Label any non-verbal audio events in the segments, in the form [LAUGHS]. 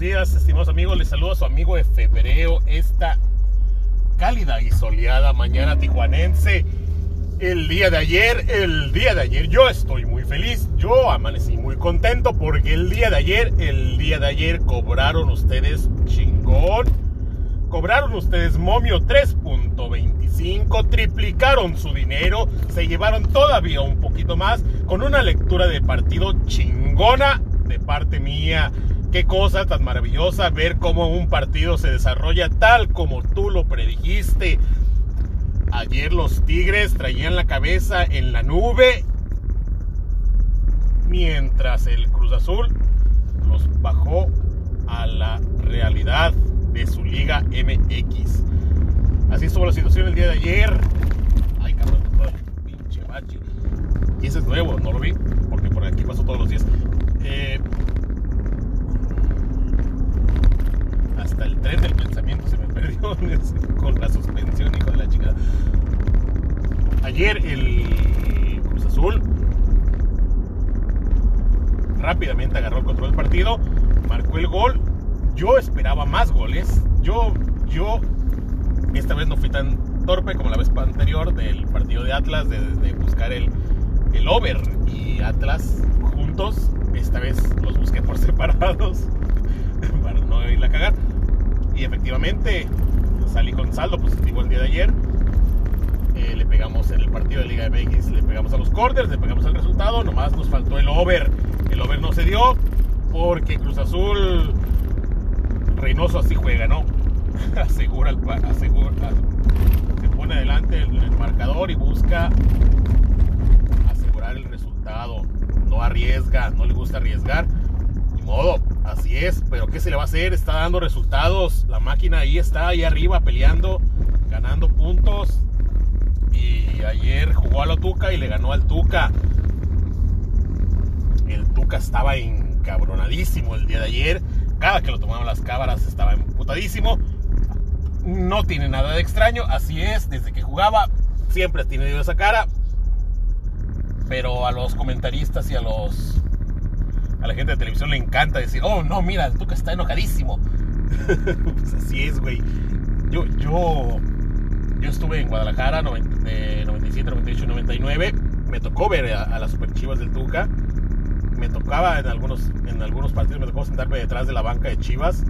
días, estimados amigos. Les saludo a su amigo de febrero, esta cálida y soleada mañana tijuanense. El día de ayer, el día de ayer, yo estoy muy feliz. Yo amanecí muy contento porque el día de ayer, el día de ayer cobraron ustedes chingón. Cobraron ustedes momio 3.25, triplicaron su dinero, se llevaron todavía un poquito más con una lectura de partido chingona de parte mía. Qué cosa tan maravillosa ver cómo un partido se desarrolla tal como tú lo predijiste. Ayer los Tigres traían la cabeza en la nube, mientras el Cruz Azul los bajó a la realidad de su Liga MX. Así estuvo la situación el día de ayer. Ay, cabrón, pinche bache. Y ese es nuevo, no lo vi, porque por aquí pasó todos los días. Eh, hasta el tren del pensamiento se me [LAUGHS] con la suspensión, hijo de la chingada. Ayer el Cruz Azul rápidamente agarró el control del partido, marcó el gol. Yo esperaba más goles. Yo, yo, esta vez no fui tan torpe como la vez anterior del partido de Atlas, de, de buscar el, el over y Atlas juntos. Esta vez los busqué por [LAUGHS] separados [LAUGHS] para no irla a cagar. Y efectivamente salí con saldo positivo el día de ayer. Eh, le pegamos en el partido de Liga MX, le pegamos a los corners, le pegamos el resultado. Nomás nos faltó el over. El over no se dio porque Cruz Azul Reynoso así juega, ¿no? [LAUGHS] asegura el asegura, se pone adelante el, el marcador y busca asegurar el resultado. No arriesga, no le gusta arriesgar. Ni modo, así es. Pero ¿qué se le va a hacer? Está dando resultados. La máquina ahí está, ahí arriba, peleando, ganando puntos. Y ayer jugó a la Tuca y le ganó al Tuca. El Tuca estaba encabronadísimo el día de ayer. Cada que lo tomaban las cámaras estaba emputadísimo. No tiene nada de extraño, así es, desde que jugaba siempre tenido esa cara. Pero a los comentaristas y a los a la gente de televisión le encanta decir, oh no, mira, el Tuca está enojadísimo. [LAUGHS] pues así es, güey. Yo, yo, yo estuve en Guadalajara de 97, 98 y 99. Me tocó ver a, las super chivas del Tuca me tocaba en algunos, en algunos partidos, me tocó sentarme detrás de la banca de Chivas.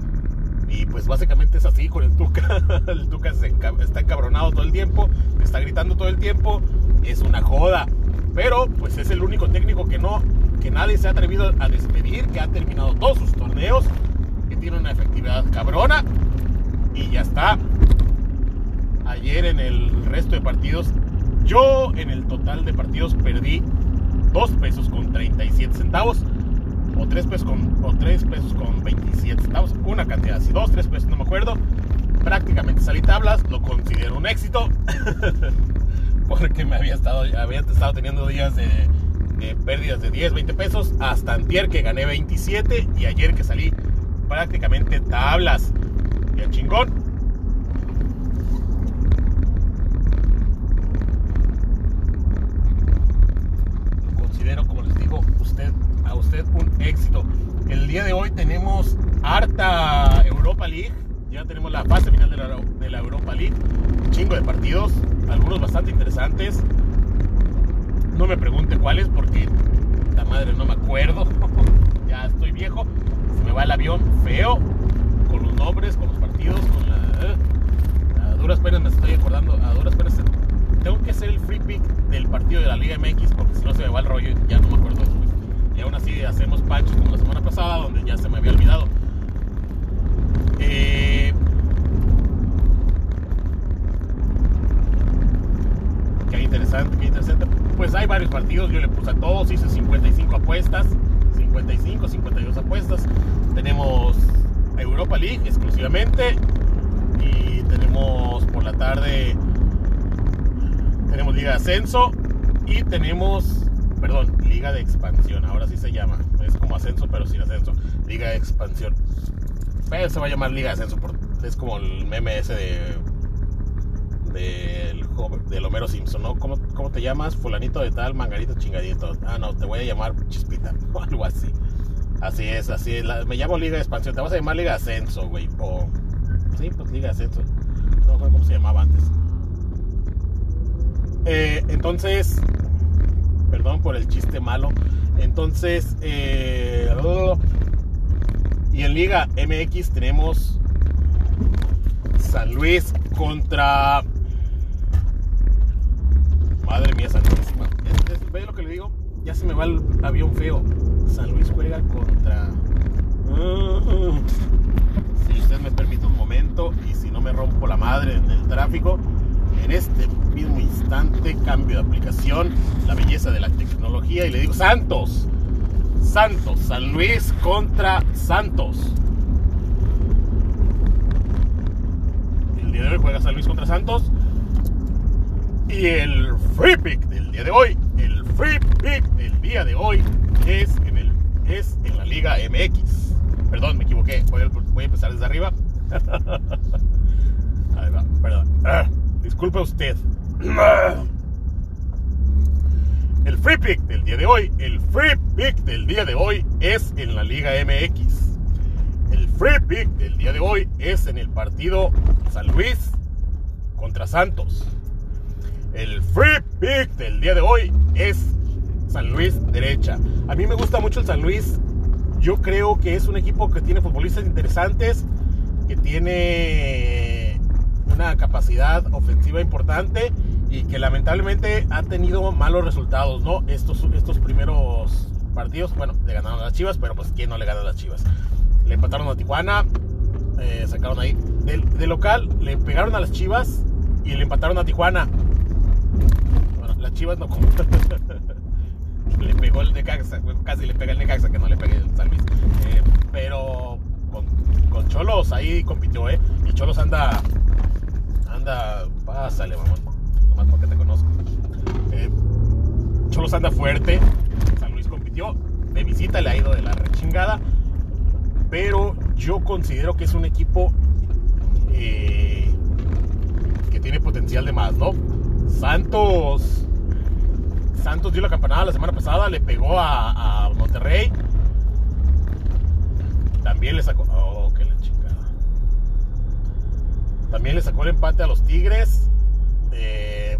Y pues básicamente es así con el Tuca. [LAUGHS] El Tuca está encabronado todo el tiempo, está gritando todo el tiempo. Es una joda. Pero pues es el único técnico que no, que nadie se ha atrevido a despedir, que ha terminado todos sus torneos, que tiene una efectividad cabrona. Y ya está. Ayer en el resto de partidos, yo en el total de partidos perdí 2 pesos con 37 centavos o 3 pesos con, o 3 pesos con 27 centavos, una cantidad así, 2, 3 pesos, no me acuerdo. Prácticamente salí tablas, lo considero un éxito [LAUGHS] porque me había estado, había estado teniendo días de, de pérdidas de 10, 20 pesos hasta antier que gané 27 y ayer que salí prácticamente tablas. El chingón, considero, como les digo, usted, a usted un éxito. El día de hoy tenemos harta Europa League, ya tenemos la fase final de la, de la Europa League, un chingo de partidos, algunos bastante interesantes. No me pregunte cuáles porque la madre no me acuerdo, [LAUGHS] ya estoy viejo, se me va el avión feo con los nombres, con los partidos, con la... A duras penas me estoy acordando, a duras penas tengo que hacer el free pick del partido de la Liga MX porque si no se me va el rollo ya no me acuerdo. Y aún así hacemos panchos como la semana pasada donde ya se me había olvidado. Eh, qué Pues hay varios partidos, yo le puse a todos, hice 55 apuestas, 55, 52 apuestas. Tenemos Europa League exclusivamente y tenemos por la tarde tenemos Liga de Ascenso y tenemos, perdón, Liga de Expansión, ahora sí se llama. Es como ascenso, pero sin ascenso. Liga de Expansión. Pero se va a llamar Liga de Ascenso, es como el meme ese de. Del, del Homero Simpson, ¿no? ¿Cómo, ¿Cómo te llamas? Fulanito de tal, mangarito chingadito. Ah, no, te voy a llamar Chispita [LAUGHS] o algo así. Así es, así es. Me llamo Liga de Expansión. Te vas a llamar Liga Ascenso, güey. O. Sí, pues Liga Ascenso. No me acuerdo cómo se llamaba antes. Eh, entonces. Perdón por el chiste malo. Entonces. eh, y en Liga MX tenemos. San Luis contra. Madre mía, santísima. Es- es- ¿Ve lo que le digo? Ya se me va el avión feo. San Luis juega contra. Si usted me permite un momento y si no me rompo la madre en el tráfico, en este mismo instante cambio de aplicación, la belleza de la tecnología y le digo Santos. Santos, San Luis contra Santos. El día de hoy juega San Luis contra Santos. Y el free pick del día de hoy, el free pick del día de hoy es en, el, es en la Liga MX. Perdón, me equivoqué. Voy a, voy a empezar desde arriba. [LAUGHS] Ahí va, perdón. Ah, [CLEARS THROAT] disculpe usted. [CLEARS THROAT] El free pick del día de hoy, el free pick del día de hoy es en la Liga MX. El free pick del día de hoy es en el partido San Luis contra Santos. El free pick del día de hoy es San Luis derecha. A mí me gusta mucho el San Luis. Yo creo que es un equipo que tiene futbolistas interesantes, que tiene una capacidad ofensiva importante y que lamentablemente ha tenido malos resultados, ¿no? Estos, estos primeros partidos, bueno, le ganaron a las Chivas, pero pues ¿quién no le gana a las Chivas? Le empataron a Tijuana, eh, sacaron ahí. De local le pegaron a las Chivas y le empataron a Tijuana. Las Chivas no como. [LAUGHS] le pegó el Necaxa, casi le pega el Necaxa, que no le pegue el San Luis. Eh, pero con, Cholos ahí compitió, ¿eh? Y Cholos anda. Anda. Pásale, vamos. Nomás porque te conozco. Eh, Cholos anda fuerte. San Luis compitió. De visita le ha ido de la rechingada. Pero yo considero que es un equipo eh, que tiene potencial de más, ¿no? Santos. Santos dio la campanada la semana pasada, le pegó a, Monterrey. También le sacó. Oh, qué la chingada. También le sacó el empate a los Tigres. eh,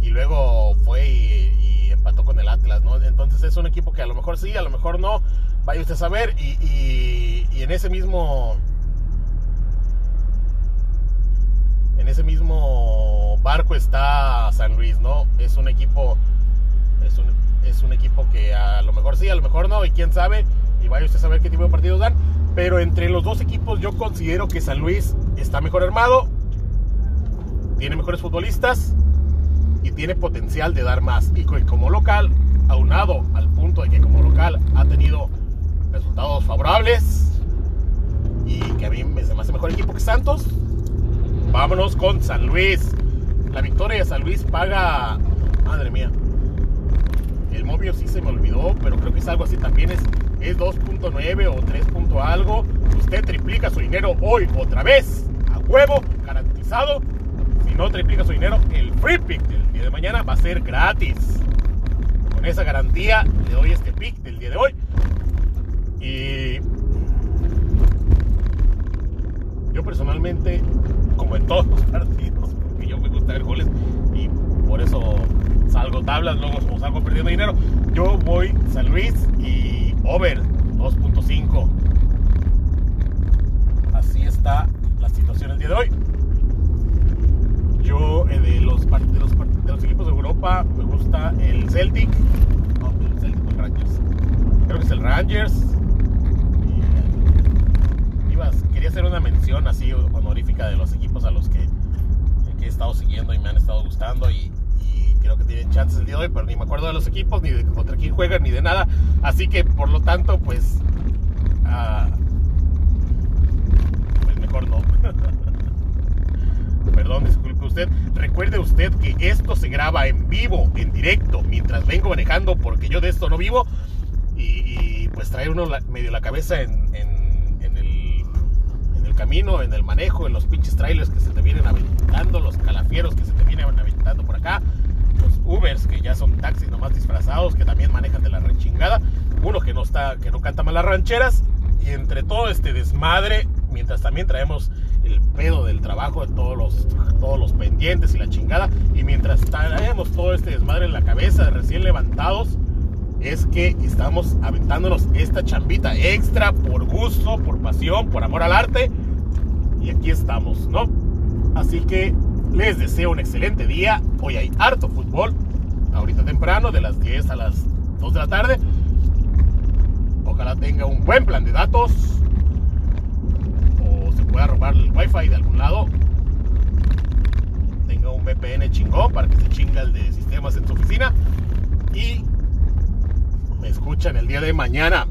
y luego fue y, empató con el Atlas, ¿no? Entonces es un equipo que a lo mejor sí, a lo mejor no. Vaya usted a saber. Y en ese mismo. En ese mismo barco está San Luis, ¿no? Es un equipo. Es un, es un equipo que a lo mejor sí, a lo mejor no, y quién sabe. Y vaya usted a saber qué tipo de partidos dan. Pero entre los dos equipos, yo considero que San Luis está mejor armado, tiene mejores futbolistas y tiene potencial de dar más. Y co- como local, aunado al punto de que como local ha tenido resultados favorables y que a mí me hace mejor equipo que Santos, vámonos con San Luis. La victoria de San Luis paga, madre mía, el Movio sí se me olvidó, pero creo que es algo así también. Es, es 2.9 o 3. punto algo. Usted triplica su dinero hoy otra vez. A huevo, garantizado. Si no triplica su dinero, el free pick del día de mañana va a ser gratis. Con esa garantía le doy este pick del día de hoy. Y yo personalmente, en todos los [LAUGHS] partidos, porque yo me gusta ver goles y por eso salgo tablas, luego como salgo perdiendo dinero, yo voy San Luis y over 2.5. Así está la situación el día de hoy. Yo eh, de, los, de, de los equipos de Europa me gusta el Celtic. No, el Celtic el Rangers. Creo que es el Rangers. Y, eh, ibas- quería hacer una así honorífica de los equipos a los que, he estado siguiendo y me han estado gustando y, creo que tienen chances el día de hoy, pero ni me acuerdo de los equipos, ni de contra quién juegan, ni de nada. Así que por lo tanto, pues, ah, pues mejor no. [LAUGHS] Perdón, disculpe usted. Recuerde usted que esto se graba en vivo, en directo, mientras vengo manejando, porque yo de esto no vivo. Y, pues trae uno medio la cabeza en camino, en el manejo, en los pinches trailers que se te vienen aventando, los calafieros que se te vienen aventando por acá, los Ubers que ya son taxis nomás disfrazados, que también manejan de la rechingada, uno que no está, que no canta mal las rancheras, y entre todo este desmadre, mientras también traemos el pedo del trabajo de todos los, todos los pendientes y la chingada, y mientras traemos todo este desmadre en la cabeza, recién levantados, es que estamos aventándonos esta chambita extra por gusto, por pasión, por amor al arte, y aquí estamos, ¿no? Así que les deseo un excelente día. Hoy hay harto fútbol. Ahorita temprano, de las 10 a las 2 de la tarde. Ojalá tenga un buen plan de datos. O se pueda robar el wifi de algún lado. Tenga un VPN chingón para que se chinga el de sistemas en su oficina. Y me escuchan el día de mañana.